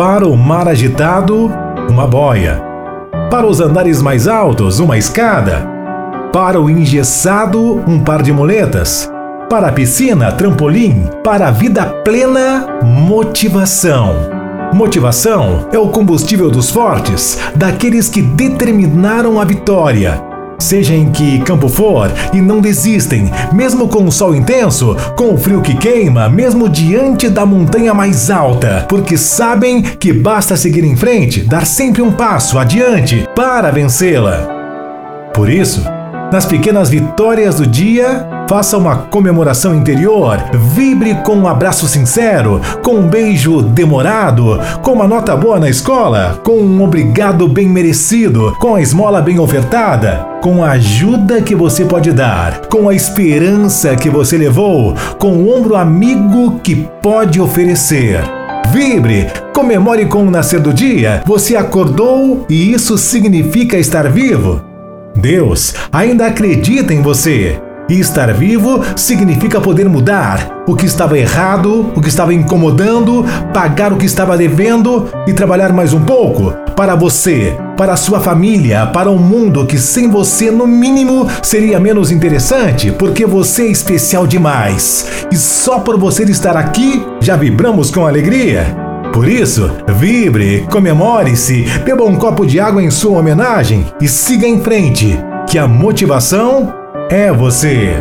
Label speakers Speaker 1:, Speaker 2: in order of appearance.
Speaker 1: Para o mar agitado, uma boia. Para os andares mais altos, uma escada. Para o engessado, um par de muletas. Para a piscina, trampolim. Para a vida plena, motivação. Motivação é o combustível dos fortes, daqueles que determinaram a vitória seja em que campo for, e não desistem, mesmo com o sol intenso, com o frio que queima, mesmo diante da montanha mais alta, porque sabem que basta seguir em frente, dar sempre um passo adiante para vencê-la. Por isso, nas pequenas vitórias do dia, faça uma comemoração interior, vibre com um abraço sincero, com um beijo demorado, com uma nota boa na escola, com um obrigado bem merecido, com a esmola bem ofertada, com a ajuda que você pode dar, com a esperança que você levou, com o ombro amigo que pode oferecer. Vibre, comemore com o nascer do dia. Você acordou e isso significa estar vivo. Deus ainda acredita em você. E estar vivo significa poder mudar o que estava errado, o que estava incomodando, pagar o que estava devendo e trabalhar mais um pouco para você, para sua família, para um mundo que sem você, no mínimo, seria menos interessante, porque você é especial demais. E só por você estar aqui, já vibramos com alegria. Por isso, vibre, comemore-se, beba um copo de água em sua homenagem e siga em frente, que a motivação é você.